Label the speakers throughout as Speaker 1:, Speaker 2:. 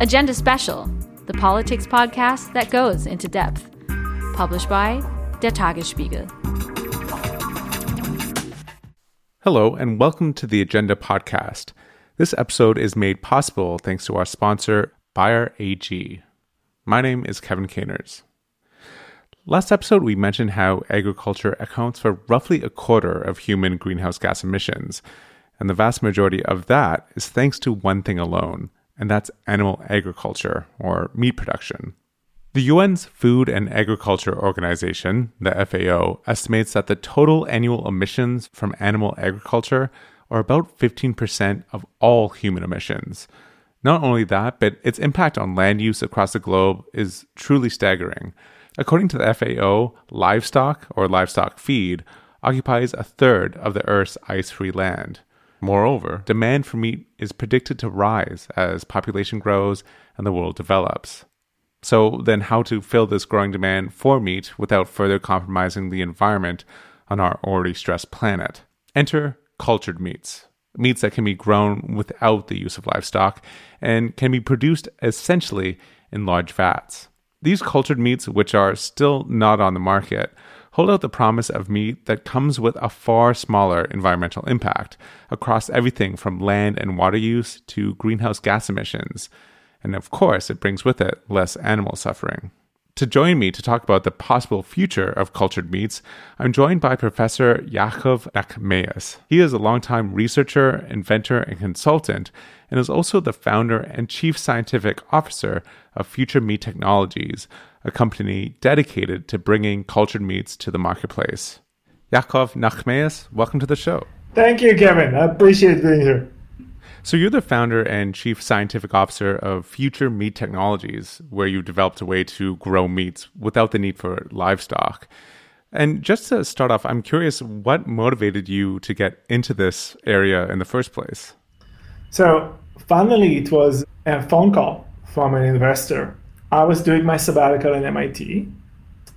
Speaker 1: Agenda Special, the politics podcast that goes into depth. Published by Der Tagesspiegel.
Speaker 2: Hello, and welcome to the Agenda podcast. This episode is made possible thanks to our sponsor, Bayer AG. My name is Kevin Caners. Last episode, we mentioned how agriculture accounts for roughly a quarter of human greenhouse gas emissions, and the vast majority of that is thanks to one thing alone, and that's animal agriculture, or meat production. The UN's Food and Agriculture Organization, the FAO, estimates that the total annual emissions from animal agriculture are about 15% of all human emissions. Not only that, but its impact on land use across the globe is truly staggering. According to the FAO, livestock or livestock feed occupies a third of the Earth's ice free land. Moreover, demand for meat is predicted to rise as population grows and the world develops. So, then, how to fill this growing demand for meat without further compromising the environment on our already stressed planet? Enter cultured meats. Meats that can be grown without the use of livestock and can be produced essentially in large vats. These cultured meats, which are still not on the market, hold out the promise of meat that comes with a far smaller environmental impact across everything from land and water use to greenhouse gas emissions. And of course, it brings with it less animal suffering. To join me to talk about the possible future of cultured meats, I'm joined by Professor Yaakov Nahmias. He is a longtime researcher, inventor, and consultant, and is also the founder and chief scientific officer of Future Meat Technologies, a company dedicated to bringing cultured meats to the marketplace. Yaakov Nahmias, welcome to the show.
Speaker 3: Thank you, Kevin. I appreciate being here.
Speaker 2: So, you're the founder and chief scientific officer of Future Meat Technologies, where you developed a way to grow meats without the need for livestock. And just to start off, I'm curious what motivated you to get into this area in the first place?
Speaker 3: So, finally, it was a phone call from an investor. I was doing my sabbatical in MIT,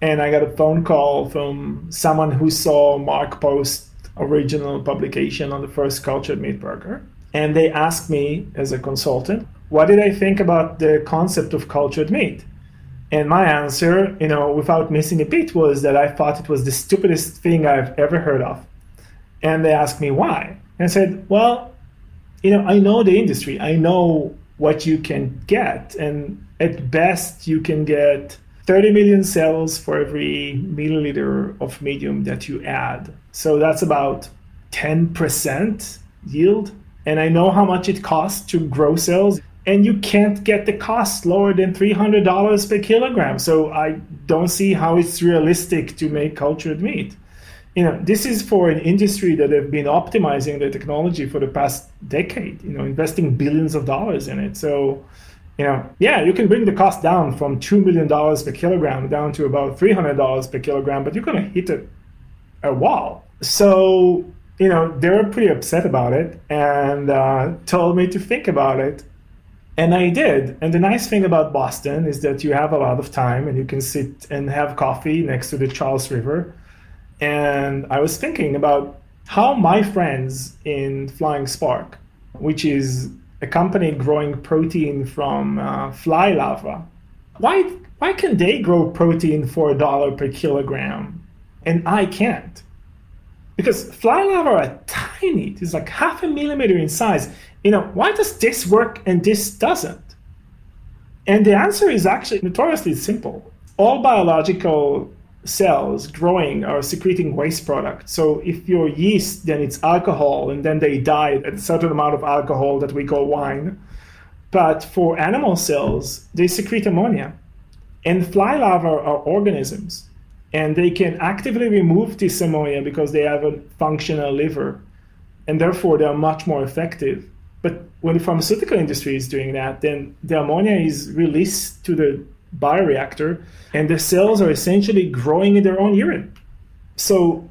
Speaker 3: and I got a phone call from someone who saw Mark Post original publication on the first cultured meat burger and they asked me as a consultant, what did I think about the concept of cultured meat? And my answer, you know, without missing a beat, was that I thought it was the stupidest thing I've ever heard of. And they asked me why. And I said, well, you know, I know the industry. I know what you can get. And at best, you can get 30 million cells for every milliliter of medium that you add. So that's about 10% yield and I know how much it costs to grow cells, and you can't get the cost lower than $300 per kilogram. So I don't see how it's realistic to make cultured meat. You know, this is for an industry that have been optimizing the technology for the past decade, you know, investing billions of dollars in it. So, you know, yeah, you can bring the cost down from $2 million per kilogram down to about $300 per kilogram, but you're going to hit a, a wall. So you know, they were pretty upset about it and uh, told me to think about it. And I did. And the nice thing about Boston is that you have a lot of time and you can sit and have coffee next to the Charles River. And I was thinking about how my friends in Flying Spark, which is a company growing protein from uh, fly larvae, why, why can they grow protein for a dollar per kilogram and I can't? because fly larvae are tiny. It's like half a millimeter in size. You know, why does this work and this doesn't? And the answer is actually notoriously simple. All biological cells growing are secreting waste products. So if you're yeast, then it's alcohol, and then they die at a certain amount of alcohol that we call wine. But for animal cells, they secrete ammonia. And fly larvae are organisms and they can actively remove this ammonia because they have a functional liver and therefore they are much more effective but when the pharmaceutical industry is doing that then the ammonia is released to the bioreactor and the cells are essentially growing in their own urine so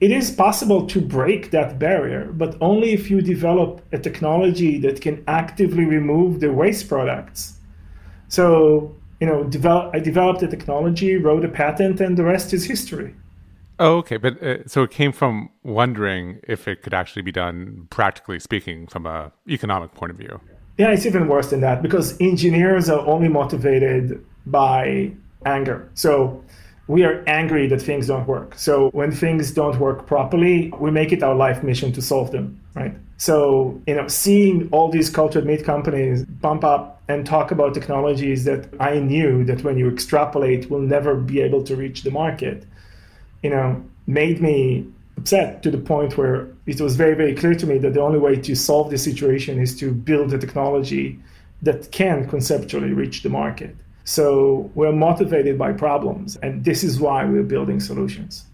Speaker 3: it is possible to break that barrier but only if you develop a technology that can actively remove the waste products so you know, develop, I developed the technology, wrote a patent, and the rest is history.
Speaker 2: Oh, okay. But uh, so it came from wondering if it could actually be done, practically speaking, from a economic point of view.
Speaker 3: Yeah, it's even worse than that because engineers are only motivated by anger. So we are angry that things don't work. So when things don't work properly, we make it our life mission to solve them, right? So, you know, seeing all these cultured meat companies bump up and talk about technologies that I knew that when you extrapolate will never be able to reach the market, you know, made me upset to the point where it was very, very clear to me that the only way to solve the situation is to build a technology that can conceptually reach the market. So we're motivated by problems, and this is why we're building solutions.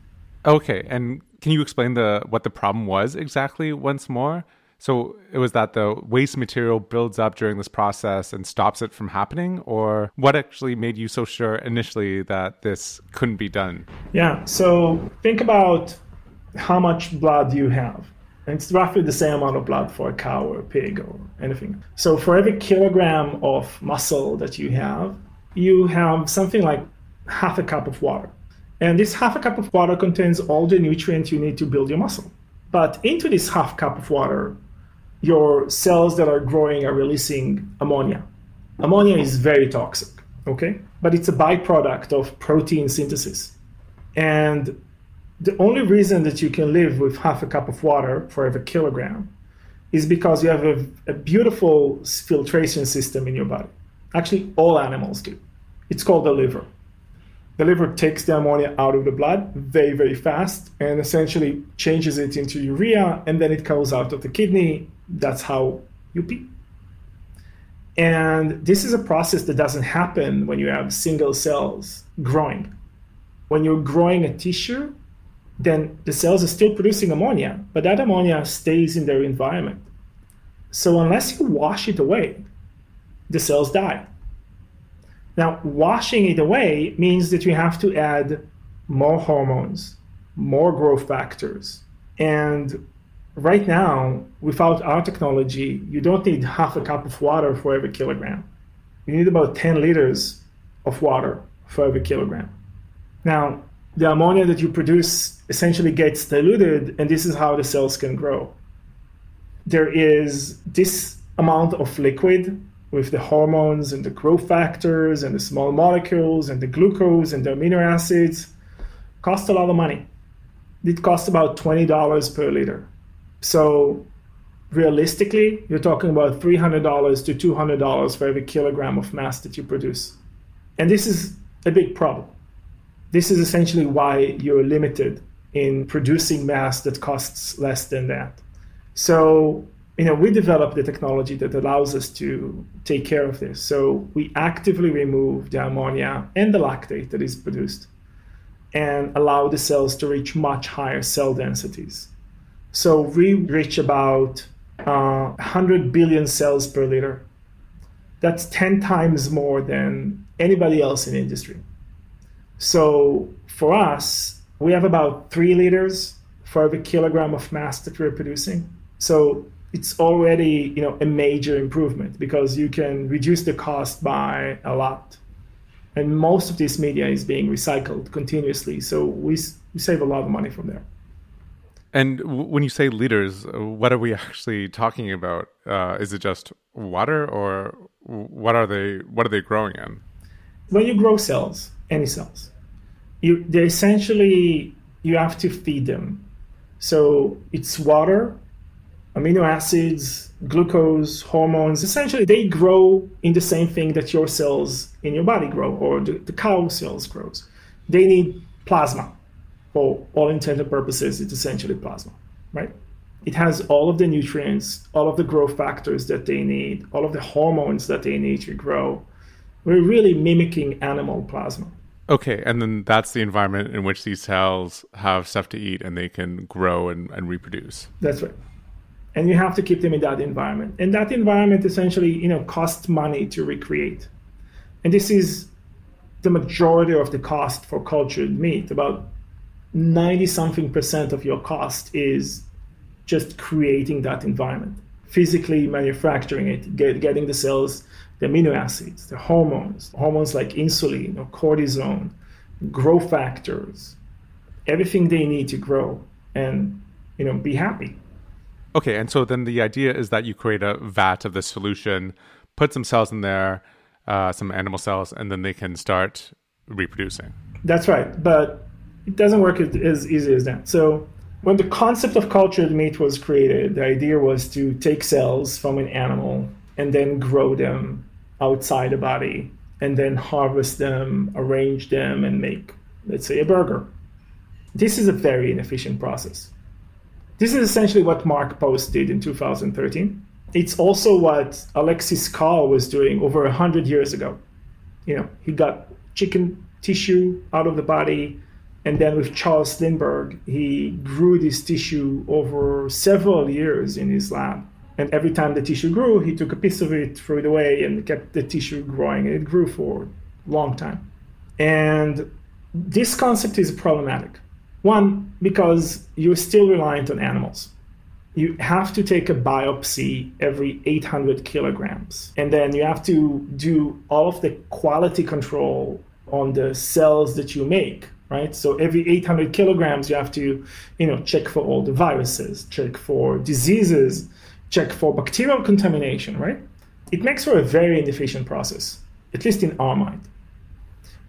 Speaker 2: Okay, and can you explain the what the problem was exactly once more? So it was that the waste material builds up during this process and stops it from happening, or what actually made you so sure initially that this couldn't be done?
Speaker 3: Yeah, so think about how much blood you have. And it's roughly the same amount of blood for a cow or a pig or anything. So for every kilogram of muscle that you have, you have something like half a cup of water. And this half a cup of water contains all the nutrients you need to build your muscle. But into this half cup of water, your cells that are growing are releasing ammonia. Ammonia is very toxic, okay? But it's a byproduct of protein synthesis. And the only reason that you can live with half a cup of water for every kilogram is because you have a, a beautiful filtration system in your body. Actually, all animals do. It's called the liver. The liver takes the ammonia out of the blood very, very fast and essentially changes it into urea, and then it goes out of the kidney. That's how you pee. And this is a process that doesn't happen when you have single cells growing. When you're growing a tissue, then the cells are still producing ammonia, but that ammonia stays in their environment. So unless you wash it away, the cells die. Now, washing it away means that you have to add more hormones, more growth factors. And right now, without our technology, you don't need half a cup of water for every kilogram. You need about 10 liters of water for every kilogram. Now, the ammonia that you produce essentially gets diluted, and this is how the cells can grow. There is this amount of liquid with the hormones and the growth factors and the small molecules and the glucose and the amino acids cost a lot of money. It costs about $20 per liter. So realistically, you're talking about $300 to $200 for every kilogram of mass that you produce. And this is a big problem. This is essentially why you're limited in producing mass that costs less than that. So you know, we developed the technology that allows us to take care of this. So we actively remove the ammonia and the lactate that is produced and allow the cells to reach much higher cell densities. So we reach about uh, 100 billion cells per liter. That's 10 times more than anybody else in industry. So for us, we have about three liters for every kilogram of mass that we're producing. So it's already you know a major improvement because you can reduce the cost by a lot. And most of this media is being recycled continuously. So we, we save a lot of money from there.
Speaker 2: And when you say liters what are we actually talking about? Uh, is it just water or what are they what are they growing in?
Speaker 3: When you grow cells any cells you they essentially you have to feed them so it's water amino acids, glucose, hormones, essentially they grow in the same thing that your cells in your body grow or the, the cow cells grows. They need plasma. For all intents and purposes, it's essentially plasma, right? It has all of the nutrients, all of the growth factors that they need, all of the hormones that they need to grow. We're really mimicking animal plasma.
Speaker 2: Okay, and then that's the environment in which these cells have stuff to eat and they can grow and, and reproduce.
Speaker 3: That's right. And you have to keep them in that environment. And that environment essentially you know costs money to recreate. And this is the majority of the cost for cultured meat. About 90 something percent of your cost is just creating that environment physically manufacturing it get, getting the cells the amino acids the hormones hormones like insulin or cortisone growth factors everything they need to grow and you know be happy
Speaker 2: Okay, and so then the idea is that you create a vat of the solution, put some cells in there, uh, some animal cells, and then they can start reproducing.
Speaker 3: That's right, but it doesn't work as easy as that. So when the concept of cultured meat was created, the idea was to take cells from an animal and then grow them outside the body and then harvest them, arrange them, and make, let's say, a burger. This is a very inefficient process. This is essentially what Mark Post did in 2013. It's also what Alexis Carrel was doing over 100 years ago. You know, he got chicken tissue out of the body, and then with Charles Lindbergh, he grew this tissue over several years in his lab. And every time the tissue grew, he took a piece of it, threw it away, and kept the tissue growing. And it grew for a long time. And this concept is problematic. One, because you're still reliant on animals. You have to take a biopsy every 800 kilograms. And then you have to do all of the quality control on the cells that you make right? So every 800 kilograms, you have to, you know, check for all the viruses, check for diseases, check for bacterial contamination, right? It makes for a very inefficient process, at least in our mind.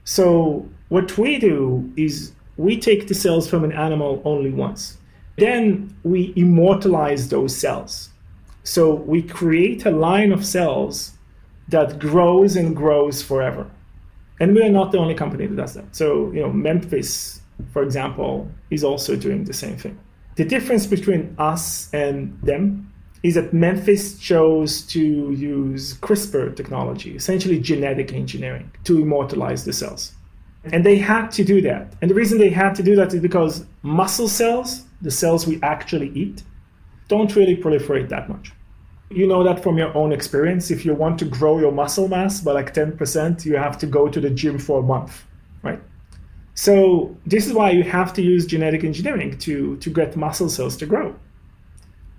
Speaker 3: So what we do is we take the cells from an animal only once. Then we immortalize those cells. So we create a line of cells that grows and grows forever. And we are not the only company that does that. So, you know, Memphis, for example, is also doing the same thing. The difference between us and them is that Memphis chose to use CRISPR technology, essentially genetic engineering, to immortalize the cells. And they had to do that. And the reason they had to do that is because muscle cells, the cells we actually eat, don't really proliferate that much you know that from your own experience. If you want to grow your muscle mass by like 10%, you have to go to the gym for a month, right? So this is why you have to use genetic engineering to, to get muscle cells to grow.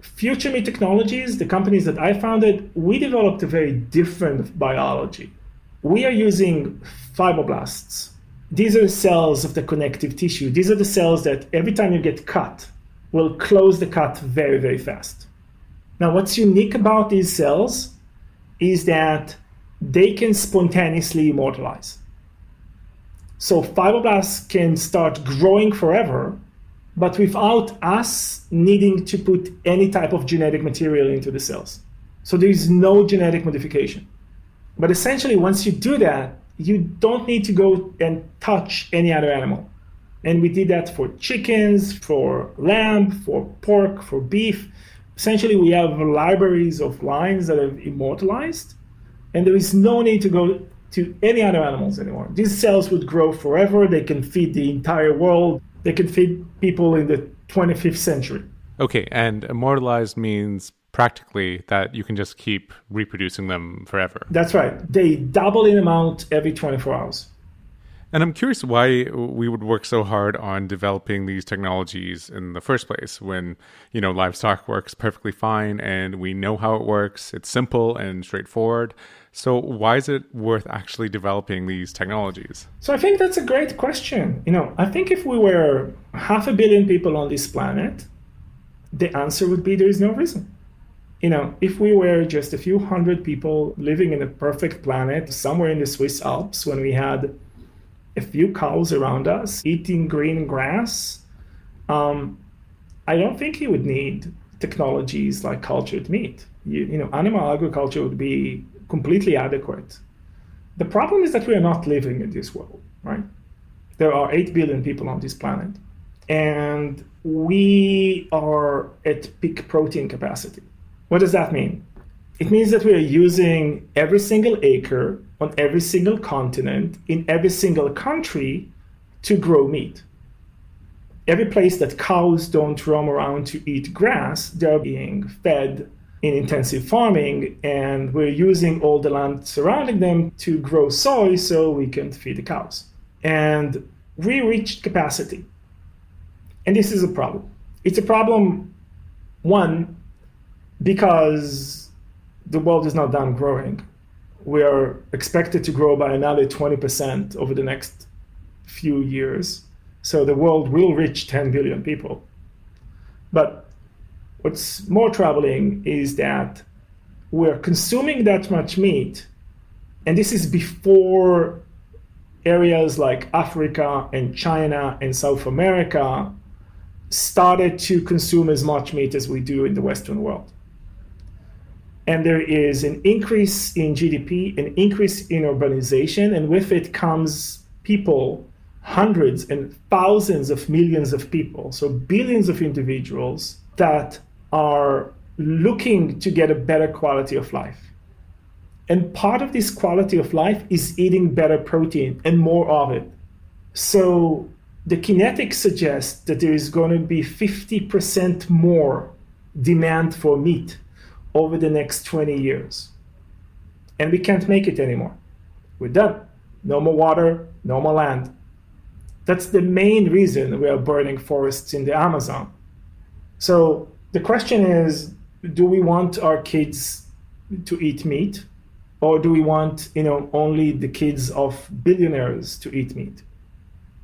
Speaker 3: Future Meat Technologies, the companies that I founded, we developed a very different biology. We are using fibroblasts. These are cells of the connective tissue. These are the cells that every time you get cut, will close the cut very, very fast. Now, what's unique about these cells is that they can spontaneously immortalize. So fibroblasts can start growing forever, but without us needing to put any type of genetic material into the cells. So there is no genetic modification. But essentially, once you do that, you don't need to go and touch any other animal. And we did that for chickens, for lamb, for pork, for beef essentially we have libraries of lines that are immortalized, and there is no need to go to any other animals anymore. These cells would grow forever. They can feed the entire world. They can feed people in the 25th century.
Speaker 2: Okay, and immortalized means practically that you can just keep reproducing them forever.
Speaker 3: That's right. They double in amount every 24 hours.
Speaker 2: And I'm curious why we would work so hard on developing these technologies in the first place when, you know, livestock works perfectly fine and we know how it works. It's simple and straightforward. So why is it worth actually developing these technologies?
Speaker 3: So I think that's a great question. You know, I think if we were half a billion people on this planet, the answer would be there is no reason. You know, if we were just a few hundred people living in a perfect planet somewhere in the Swiss Alps when we had a few cows around us eating green grass, um, I don't think you would need technologies like cultured meat. You, you know, animal agriculture would be completely adequate. The problem is that we are not living in this world, right? There are 8 billion people on this planet, and we are at peak protein capacity. What does that mean? It means that we are using every single acre on every single continent in every single country to grow meat. Every place that cows don't roam around to eat grass, they're being fed in intensive farming, and we're using all the land surrounding them to grow soy so we can feed the cows. And we reached capacity. And this is a problem. It's a problem, one, because the world is not done growing. We are expected to grow by another 20% over the next few years. So the world will reach 10 billion people. But what's more troubling is that we're consuming that much meat, and this is before areas like Africa and China and South America started to consume as much meat as we do in the Western world. And there is an increase in GDP, an increase in urbanization, and with it comes people, hundreds and thousands of millions of people, so billions of individuals that are looking to get a better quality of life. And part of this quality of life is eating better protein and more of it. So the kinetics suggests that there is going to be 50% more demand for meat over the next 20 years. And we can't make it anymore. We're done. No more water, no more land. That's the main reason we are burning forests in the Amazon. So the question is do we want our kids to eat meat? Or do we want, you know, only the kids of billionaires to eat meat?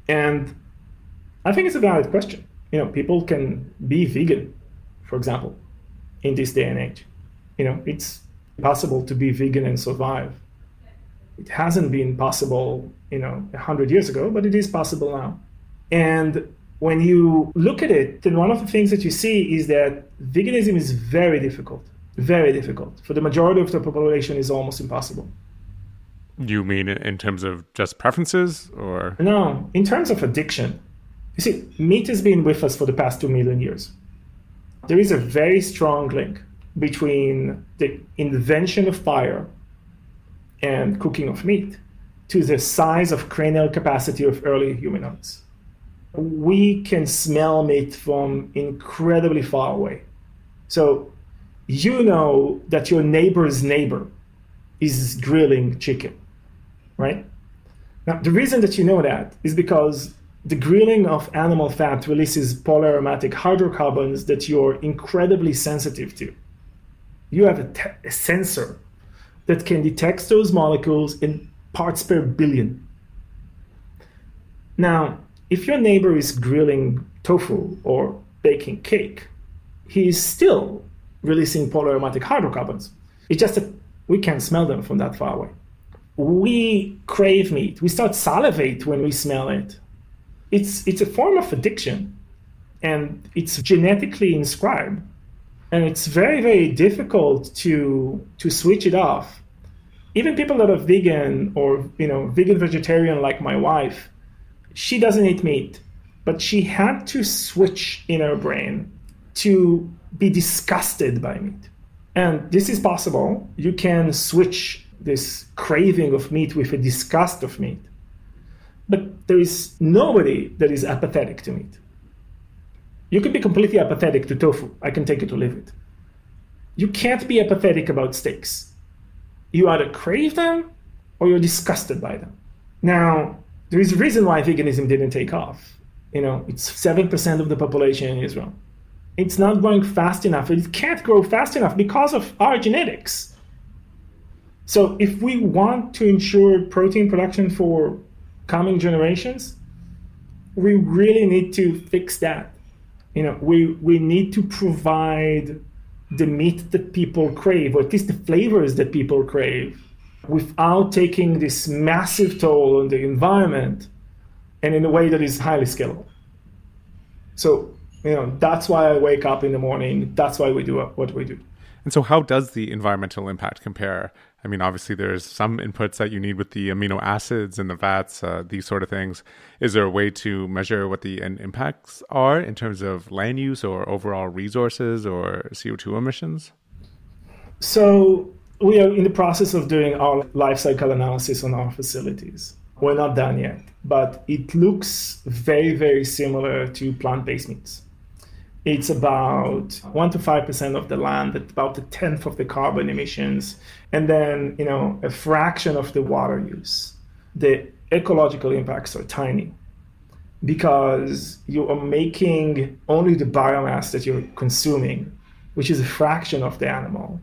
Speaker 3: And I think it's a valid question. You know, people can be vegan, for example, in this day and age. You know, it's possible to be vegan and survive. It hasn't been possible, you know, 100 years ago, but it is possible now. And when you look at it, then one of the things that you see is that veganism is very difficult, very difficult. For the majority of the population, is almost impossible.
Speaker 2: You mean in terms of just preferences, or
Speaker 3: no? In terms of addiction, you see, meat has been with us for the past two million years. There is a very strong link between the invention of fire and cooking of meat to the size of cranial capacity of early humanoids. We can smell meat from incredibly far away. So you know that your neighbor's neighbor is grilling chicken, right? Now, the reason that you know that is because the grilling of animal fat releases polyaromatic hydrocarbons that you're incredibly sensitive to. You have a, te- a sensor that can detect those molecules in parts per billion. Now, if your neighbor is grilling tofu or baking cake, he is still releasing polyaromatic hydrocarbons. It's just that we can't smell them from that far away. We crave meat. We start salivate when we smell it it's it's a form of addiction and it's genetically inscribed and it's very very difficult to to switch it off even people that are vegan or you know vegan vegetarian like my wife she doesn't eat meat but she had to switch in her brain to be disgusted by meat and this is possible you can switch this craving of meat with a disgust of meat but there is nobody that is apathetic to meat. You could be completely apathetic to tofu. I can take it or leave it. You can't be apathetic about steaks. You either crave them or you're disgusted by them. Now, there is a reason why veganism didn't take off. You know, it's 7% of the population in Israel. It's not growing fast enough. It can't grow fast enough because of our genetics. So, if we want to ensure protein production for coming generations, we really need to fix that. You know, we we need to provide the meat that people crave, or at least the flavors that people crave, without taking this massive toll on the environment and in a way that is highly scalable. So, you know, that's why I wake up in the morning. That's why we do what we do.
Speaker 2: And so, how does the environmental impact compare I mean, obviously, there's some inputs that you need with the amino acids and the fats, uh, these sort of things. Is there a way to measure what the end impacts are in terms of land use or overall resources or CO2 emissions?
Speaker 3: So, we are in the process of doing our life cycle analysis on our facilities. We're not done yet, but it looks very, very similar to plant based meats it's about 1 to 5% of the land, about a tenth of the carbon emissions, and then, you know, a fraction of the water use. The ecological impacts are tiny because you are making only the biomass that you're consuming, which is a fraction of the animal.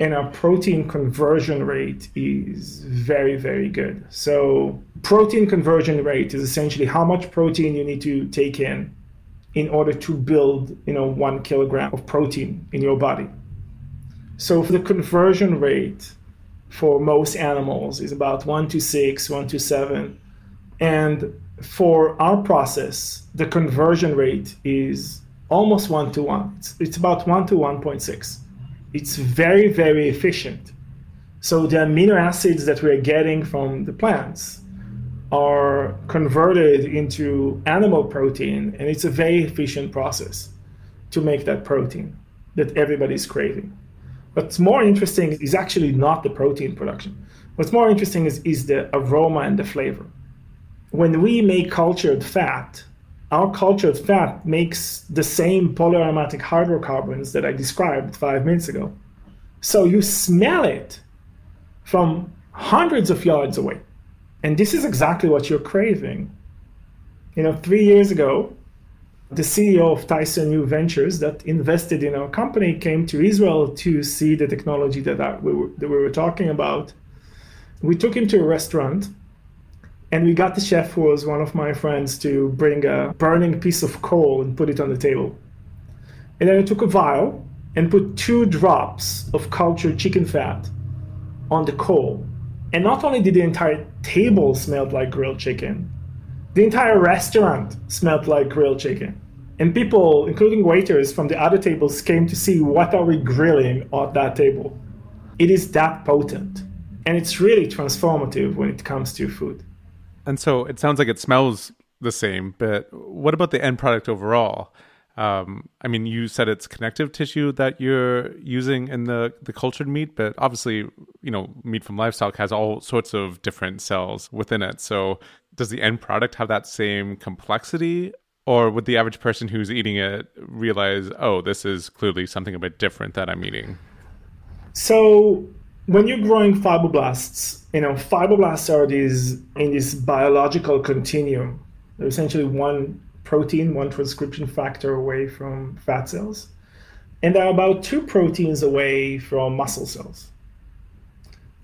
Speaker 3: And our protein conversion rate is very, very good. So, protein conversion rate is essentially how much protein you need to take in in order to build, you know, one kilogram of protein in your body. So for the conversion rate for most animals is about one to six, one to seven. And for our process, the conversion rate is almost one to one. It's, it's about one to 1.6. It's very, very efficient. So the amino acids that we're getting from the plants are converted into animal protein, and it's a very efficient process to make that protein that everybody's craving. What's more interesting is actually not the protein production. What's more interesting is, is the aroma and the flavor. When we make cultured fat, our cultured fat makes the same polyaromatic hydrocarbons that I described five minutes ago. So you smell it from hundreds of yards away. And this is exactly what you're craving. You know, three years ago, the CEO of Tyson New Ventures that invested in our company came to Israel to see the technology that, we, were, that we were talking about. We took him to a restaurant and we got the chef, who was one of my friends, to bring a burning piece of coal and put it on the table. And then I took a vial and put two drops of cultured chicken fat on the coal. And not only did the entire table smell like grilled chicken, the entire restaurant smelled like grilled chicken. And people, including waiters from the other tables, came to see what are we grilling at that table. It is that potent. And it's really transformative when it comes to food.
Speaker 2: And so it sounds like it smells the same, but what about the end product overall? Um, I mean, you said it's connective tissue that you're using in the, the cultured meat, but obviously, you know, meat from livestock has all sorts of different cells within it. So does the end product have that same complexity? Or would the average person who's eating it realize, oh, this is clearly something a bit different that I'm eating?
Speaker 3: So when you're growing fibroblasts, you know, fibroblasts are these in this biological continuum. They're essentially one protein, one transcription factor away from fat cells. And they're about two proteins away from muscle cells.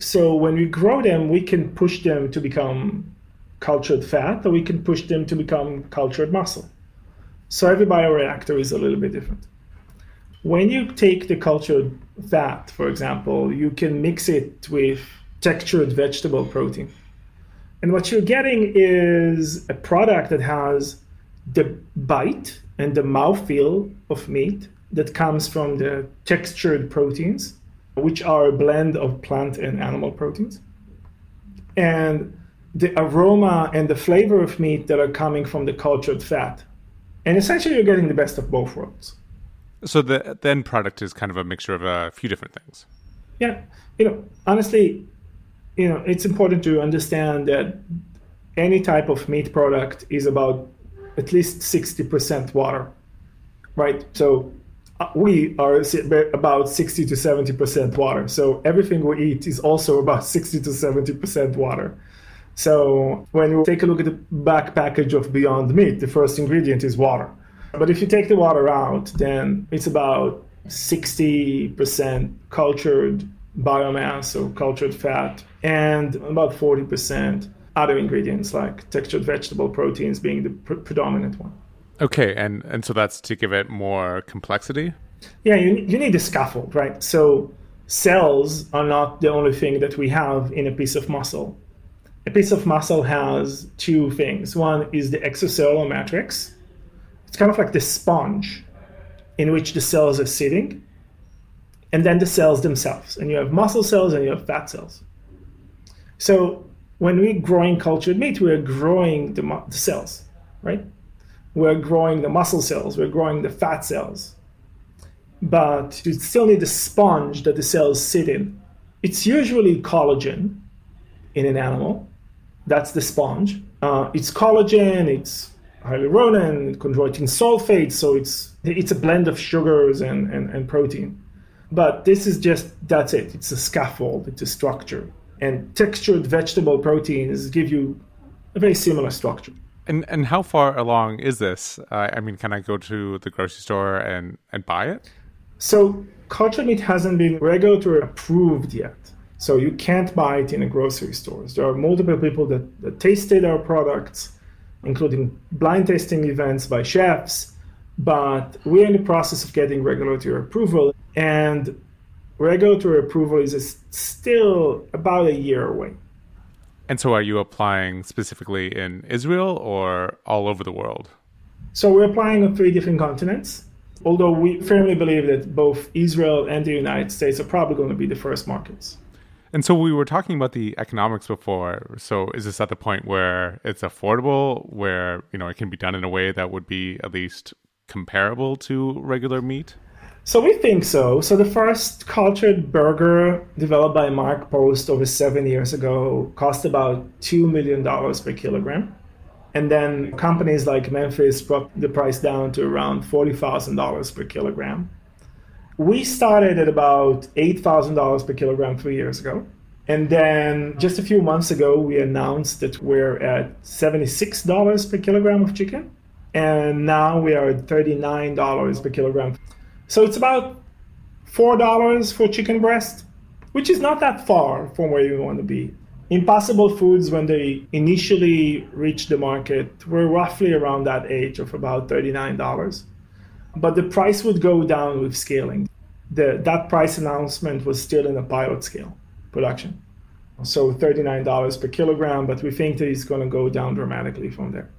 Speaker 3: So when we grow them, we can push them to become cultured fat, or we can push them to become cultured muscle. So every bioreactor is a little bit different. When you take the cultured fat, for example, you can mix it with textured vegetable protein. And what you're getting is a product that has the bite and the mouthfeel of meat that comes from the textured proteins, which are a blend of plant and animal proteins. And the aroma and the flavor of meat that are coming from the cultured fat. And essentially, you're getting the best of both worlds.
Speaker 2: So the, the end product is kind of a mixture of a few different things.
Speaker 3: Yeah, you know, honestly, you know, it's important to understand that any type of meat product is about at least 60% water, right? So uh, we are about 60 to 70% water. So everything we eat is also about 60 to 70% water. So when you take a look at the back package of Beyond Meat, the first ingredient is water. But if you take the water out, then it's about 60% cultured biomass or cultured fat and about 40% other ingredients like textured vegetable proteins being the pr- predominant one.
Speaker 2: Okay, and and so that's to give it more complexity?
Speaker 3: Yeah, you you need a scaffold, right? So cells are not the only thing that we have in a piece of muscle a piece of muscle has two things. One is the extracellular matrix. It's kind of like the sponge in which the cells are sitting, and then the cells themselves. And you have muscle cells and you have fat cells. So when we're growing cultured meat, we're growing the, the cells, right? We're growing the muscle cells, we're growing the fat cells. But you still need the sponge that the cells sit in. It's usually collagen in an animal, that's the sponge. Uh, it's collagen, it's hyaluronan, chondroitin sulfate, so it's it's a blend of sugars and, and, and protein. But this is just that's it. It's a scaffold, it's a structure. And textured vegetable proteins give you a very similar structure.
Speaker 2: And and how far along is this? Uh, I mean, can I go to the grocery store and, and buy it?
Speaker 3: So cultured meat hasn't been regulatory approved yet. So you can't buy it in a grocery stores. There are multiple people that, that tasted our products, including blind tasting events by chefs, but we're in the process of getting regulatory approval, and regulatory approval is still about a year away.
Speaker 2: And so, are you applying specifically in Israel or all over the world?
Speaker 3: So, we're applying on three different continents, although we firmly believe that both Israel and the United States are probably going to be the first markets.
Speaker 2: And so we were talking about the economics before. So is this at the point where it's affordable, where you know it can be done in a way that would be at least comparable to regular meat?
Speaker 3: So we think so. So the first cultured burger developed by Mark Post over seven years ago cost about two million dollars per kilogram. And then companies like Memphis brought the price down to around $40,000 per kilogram. We started at about $8,000 per kilogram three years ago. And then just a few months ago, we announced that we're at $76 per kilogram of chicken. And now we are at $39 per kilogram. So it's about $4 for chicken breast, which is not that far from where you want to be. Impossible Foods, when they initially reached the market, were roughly around that age of about $39 but the price would go down with scaling. The, that price announcement was still in a pilot scale production. So $39 per kilogram, but we think that it's going to go down dramatically from there.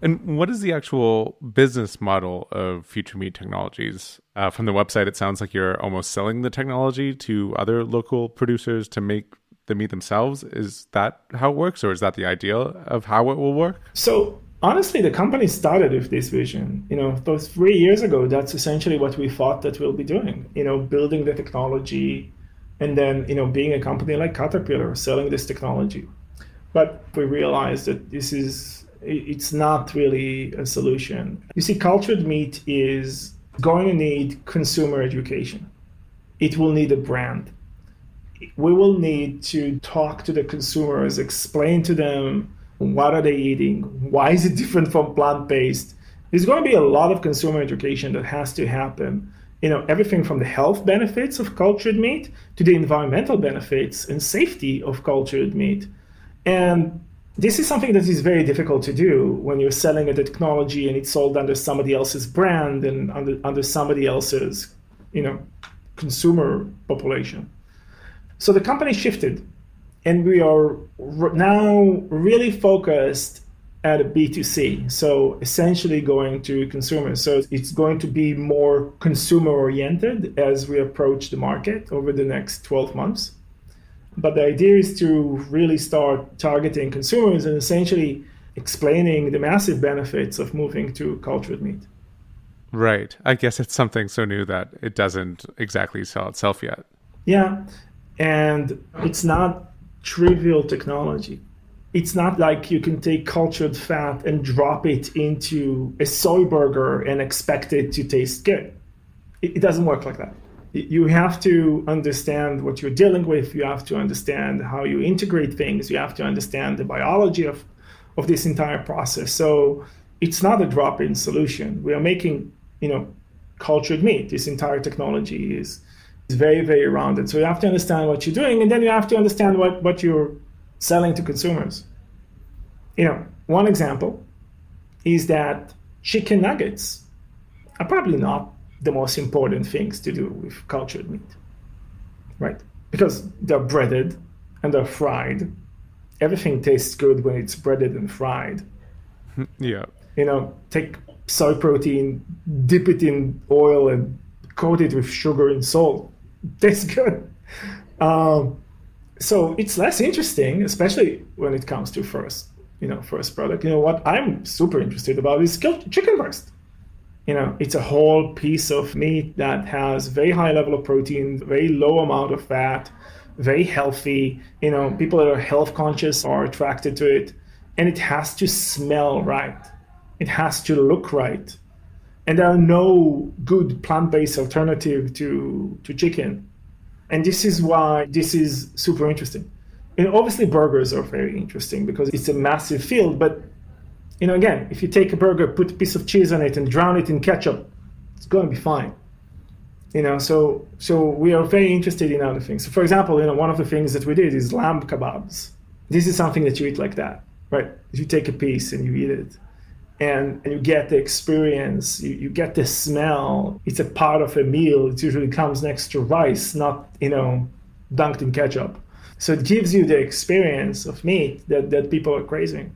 Speaker 2: And what is the actual business model of Future Meat Technologies? Uh, from the website, it sounds like you're almost selling the technology to other local producers to make the meat themselves. Is that how it works, or is that the idea of how it will work?
Speaker 3: So honestly, the company started with this vision. You know, those three years ago, that's essentially what we thought that we'll be doing. You know, building the technology, and then you know, being a company like Caterpillar, selling this technology. But we realized that this is it's not really a solution. You see, cultured meat is going to need consumer education. It will need a brand. We will need to talk to the consumers, explain to them what are they eating? Why is it different from plant based? There's going to be a lot of consumer education that has to happen. You know, everything from the health benefits of cultured meat to the environmental benefits and safety of cultured meat. And this is something that is very difficult to do when you're selling a technology and it's sold under somebody else's brand and under, under somebody else's, you know, consumer population. So the company shifted and we are now really focused at a B2C. So essentially going to consumers. So it's going to be more consumer oriented as we approach the market over the next 12 months. But the idea is to really start targeting consumers and essentially explaining the massive benefits of moving to cultured meat.
Speaker 2: Right. I guess it's something so new that it doesn't exactly sell itself yet.
Speaker 3: Yeah. And it's not trivial technology. It's not like you can take cultured fat and drop it into a soy burger and expect it to taste good. It, it doesn't work like that. You have to understand what you're dealing with. You have to understand how you integrate things. You have to understand the biology of, of this entire process. So it's not a drop-in solution. We are making, you know, cultured meat. This entire technology is is very, very rounded. So you have to understand what you're doing, and then you have to understand what, what you're selling to consumers. You know, one example is that chicken nuggets are probably not the most important things to do with cultured meat, right? Because they're breaded and they're fried. Everything tastes good when it's breaded and fried.
Speaker 2: Yeah.
Speaker 3: You know, take soy protein, dip it in oil, and coat it with sugar and salt tastes good. Um, so it's less interesting, especially when it comes to first, you know, first product. You know what I'm super interested about is chicken breast. You know, it's a whole piece of meat that has very high level of protein, very low amount of fat, very healthy. You know, people that are health conscious are attracted to it, and it has to smell right. It has to look right and there are no good plant-based alternative to to chicken. And this is why this is super interesting. And obviously burgers are very interesting because it's a massive field but you know again if you take a burger put a piece of cheese on it and drown it in ketchup it's going to be fine. You know so so we are very interested in other things. So for example you know one of the things that we did is lamb kebabs. This is something that you eat like that right? You take a piece and you eat it and, and you get the experience, you, you get the smell. It's a part of a meal. It usually comes next to rice, not, you know, dunked in ketchup. So it gives you the experience of meat that, that people are craving.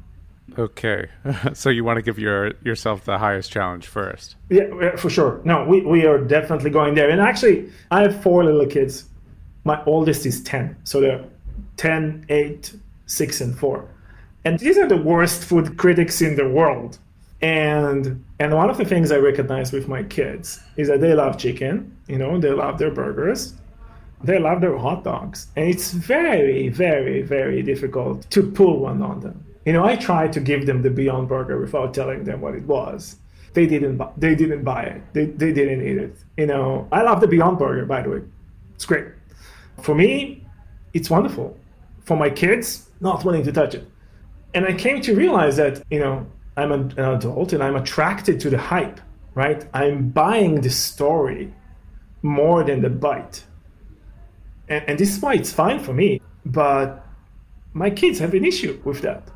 Speaker 2: Okay, so you want to give your yourself the highest challenge first?
Speaker 3: Yeah, for sure. No, we, we are definitely going there. And actually, I have four little kids. My oldest is 10. So they're 10, 8, 6, and 4. And these are the worst food critics in the world. And and one of the things I recognize with my kids is that they love chicken, you know, they love their burgers, they love their hot dogs. And it's very, very, very difficult to pull one on them. You know, I tried to give them the Beyond Burger without telling them what it was. They didn't. Buy, they didn't buy it. They, they didn't eat it. You know, I love the Beyond Burger. By the way, it's great. For me, it's wonderful. For my kids, not wanting to touch it. And I came to realize that you know I'm an adult and I'm attracted to the hype. Right? I'm buying the story more than the bite. And, and this is why it's fine for me. But my kids have an issue with that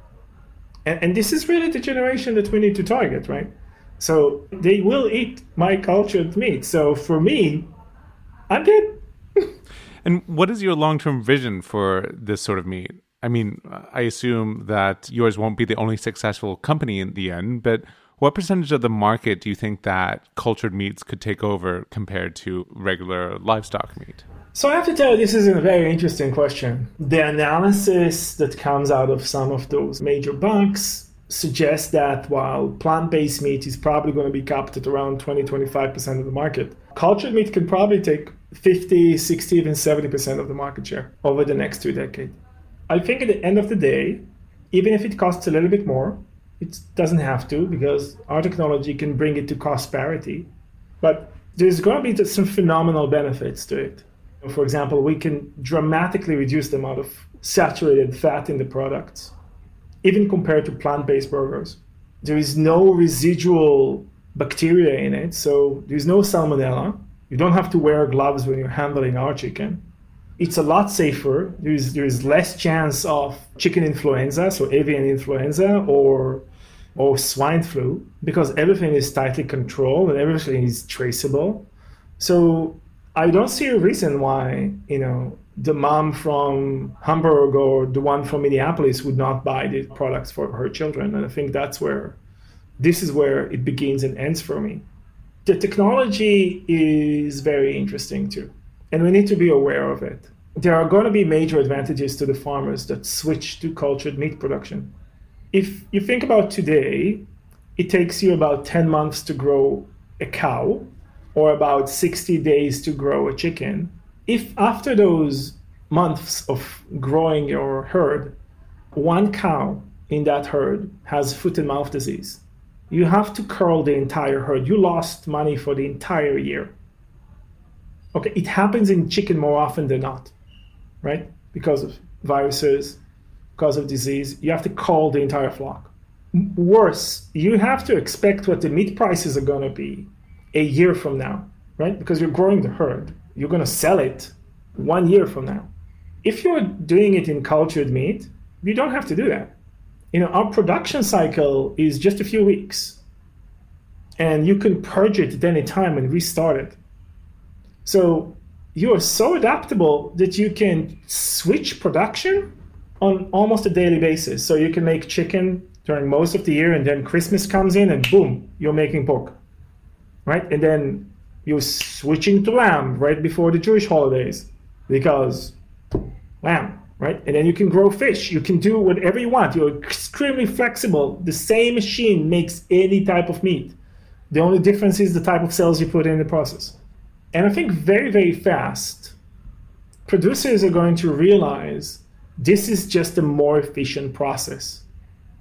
Speaker 3: and, and this is really the generation that we need to target, right? So they will eat my cultured meat. So for me, I'm good.
Speaker 2: and what is your long term vision for this sort of meat? I mean, I assume that yours won't be the only successful company in the end, but what percentage of the market do you think that cultured meats could take over compared to regular livestock meat?
Speaker 3: So I have to tell you, this is a very interesting question. The analysis that comes out of some of those major banks suggests that while plant-based meat is probably going to be capped at around 20-25% of the market, cultured meat can probably take 50, 60, even 70% of the market share over the next two decades. I think at the end of the day, even if it costs a little bit more, it doesn't have to because our technology can bring it to cost parity. But there's going to be some phenomenal benefits to it. For example, we can dramatically reduce the amount of saturated fat in the products, even compared to plant based burgers. There is no residual bacteria in it, so there's no salmonella. You don't have to wear gloves when you're handling our chicken. It's a lot safer. There's, there's less chance of chicken influenza, so avian influenza, or or swine flu because everything is tightly controlled and everything is traceable. So I don't see a reason why, you know, the mom from Hamburg or the one from Minneapolis would not buy the products for her children. And I think that's where this is where it begins and ends for me. The technology is very interesting too, and we need to be aware of it. There are going to be major advantages to the farmers that switch to cultured meat production. If you think about today, it takes you about 10 months to grow a cow or about 60 days to grow a chicken, if after those months of growing your herd, one cow in that herd has foot and mouth disease, you have to cull the entire herd. You lost money for the entire year. Okay, it happens in chicken more often than not, right? Because of viruses, because of disease, you have to cull the entire flock. Worse, you have to expect what the meat prices are going to be a year from now, right? Because you're growing the herd. You're going to sell it one year from now. If you're doing it in cultured meat, you don't have to do that. You know, our production cycle is just a few weeks. And you can purge it at any time and restart it. So you are so adaptable that you can switch production on almost a daily basis. So you can make chicken during most of the year, and then Christmas comes in, and boom, you're making pork right? And then you're switching to lamb right before the Jewish holidays because lamb, right? And then you can grow fish. You can do whatever you want. You're extremely flexible. The same machine makes any type of meat. The only difference is the type of cells you put in the process. And I think very, very fast, producers are going to realize this is just a more efficient process.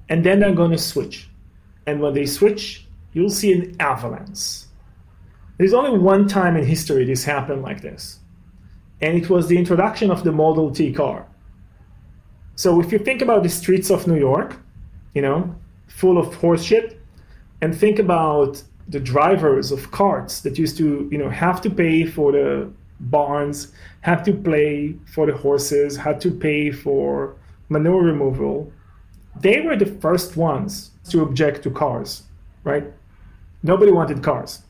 Speaker 3: And then they're going to switch. And when they switch, you'll see an avalanche there's only one time in history this happened like this, and it was the introduction of the Model T car. So if you think about the streets of New York, you know, full of horse shit, and think about the drivers of carts that used to, you know, have to pay for the barns, had to pay for the horses, had to pay for manure removal. They were the first ones to object to cars right? Nobody wanted cars.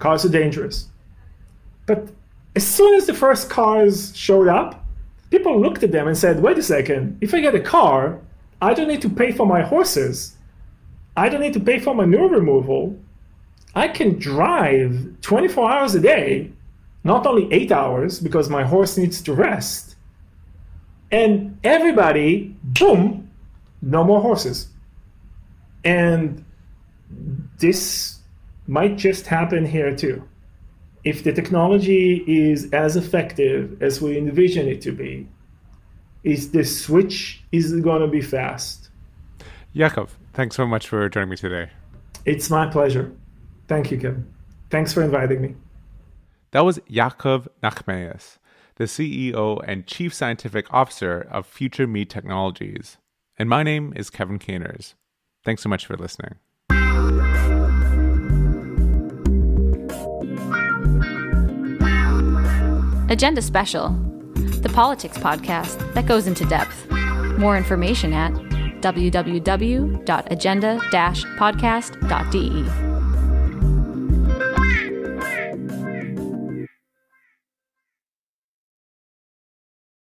Speaker 3: Cars are dangerous. But as soon as the first cars showed up, people looked at them and said, wait a second, if I get a car, I don't need to pay for my horses. I don't need to pay for manure removal. I can drive 24 hours a day, not only eight hours because my horse needs to rest. And everybody, boom, no more horses. And this might just happen here too. If the technology is as effective as we envision it to be, is the switch is going to be fast.
Speaker 2: Yaakov, thanks so much for joining me today.
Speaker 3: It's my pleasure. Thank you, Kevin. Thanks for inviting me.
Speaker 2: That was Yaakov Nahmias, the CEO and Chief Scientific Officer of Future Meat Technologies. And my name is Kevin Caners. Thanks so much for listening.
Speaker 1: Agenda Special, the politics podcast that goes into depth. More information at www.agenda-podcast.de.